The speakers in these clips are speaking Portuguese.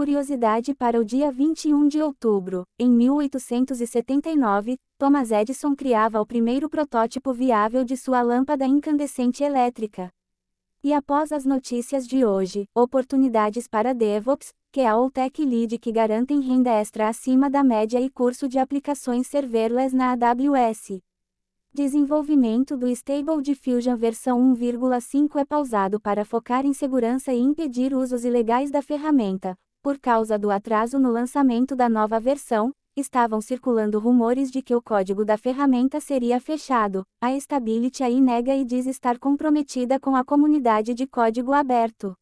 curiosidade para o dia 21 de outubro, em 1879, Thomas Edison criava o primeiro protótipo viável de sua lâmpada incandescente elétrica. E após as notícias de hoje, oportunidades para DevOps, que é a Tech Lead que garantem renda extra acima da média e curso de aplicações serverless na AWS. Desenvolvimento do Stable Diffusion versão 1.5 é pausado para focar em segurança e impedir usos ilegais da ferramenta. Por causa do atraso no lançamento da nova versão, estavam circulando rumores de que o código da ferramenta seria fechado. A Stability aí nega e diz estar comprometida com a comunidade de código aberto.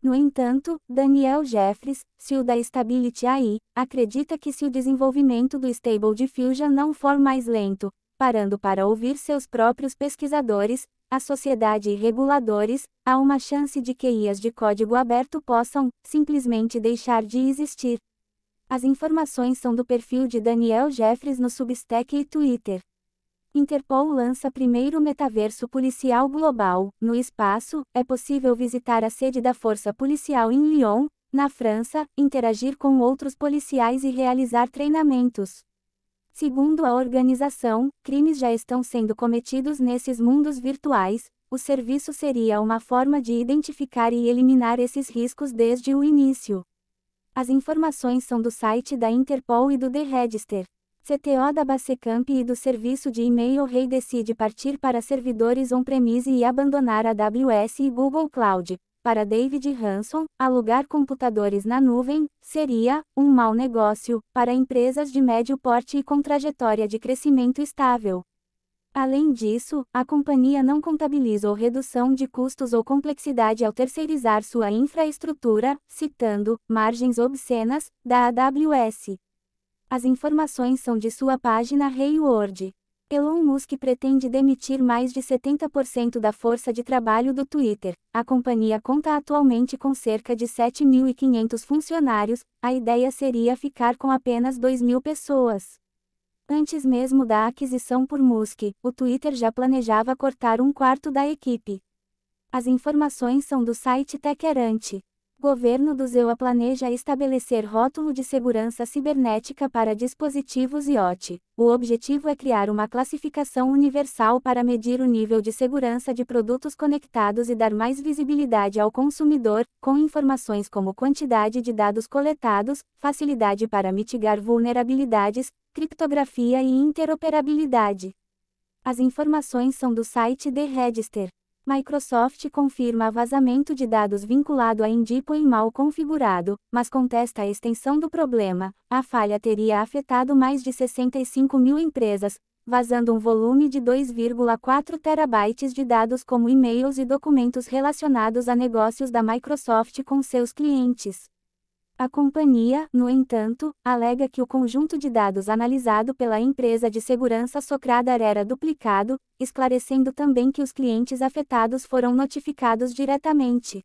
No entanto, Daniel Jeffries, CEO da Stability AI, acredita que se o desenvolvimento do Stable Diffusion não for mais lento, parando para ouvir seus próprios pesquisadores, a sociedade e reguladores, há uma chance de que IAs de código aberto possam, simplesmente deixar de existir. As informações são do perfil de Daniel Jeffries no Substack e Twitter. Interpol lança primeiro metaverso policial global. No espaço, é possível visitar a sede da Força Policial em Lyon, na França, interagir com outros policiais e realizar treinamentos. Segundo a organização, crimes já estão sendo cometidos nesses mundos virtuais. O serviço seria uma forma de identificar e eliminar esses riscos desde o início. As informações são do site da Interpol e do The Register. CTO da Basecamp e do serviço de e-mail Rei decide partir para servidores on-premise e abandonar AWS e Google Cloud. Para David Hanson, alugar computadores na nuvem seria um mau negócio para empresas de médio porte e com trajetória de crescimento estável. Além disso, a companhia não contabilizou redução de custos ou complexidade ao terceirizar sua infraestrutura, citando margens obscenas da AWS. As informações são de sua página Hayward. Elon Musk pretende demitir mais de 70% da força de trabalho do Twitter. A companhia conta atualmente com cerca de 7.500 funcionários, a ideia seria ficar com apenas 2.000 pessoas. Antes mesmo da aquisição por Musk, o Twitter já planejava cortar um quarto da equipe. As informações são do site Techerante. Governo do ZEUA planeja estabelecer rótulo de segurança cibernética para dispositivos IoT. O objetivo é criar uma classificação universal para medir o nível de segurança de produtos conectados e dar mais visibilidade ao consumidor, com informações como quantidade de dados coletados, facilidade para mitigar vulnerabilidades, criptografia e interoperabilidade. As informações são do site The Register. Microsoft confirma vazamento de dados vinculado a Indipo mal configurado, mas contesta a extensão do problema. A falha teria afetado mais de 65 mil empresas, vazando um volume de 2,4 terabytes de dados como e-mails e documentos relacionados a negócios da Microsoft com seus clientes. A companhia, no entanto, alega que o conjunto de dados analisado pela empresa de segurança Socradar era duplicado, esclarecendo também que os clientes afetados foram notificados diretamente.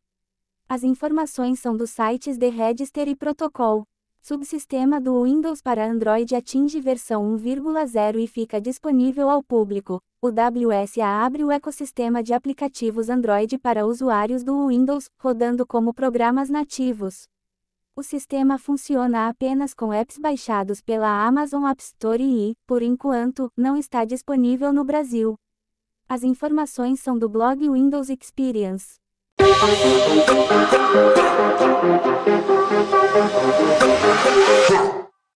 As informações são dos sites The Register e Protocol. Subsistema do Windows para Android atinge versão 1.0 e fica disponível ao público. O WSA abre o ecossistema de aplicativos Android para usuários do Windows, rodando como programas nativos. O sistema funciona apenas com apps baixados pela Amazon App Store e, por enquanto, não está disponível no Brasil. As informações são do blog Windows Experience.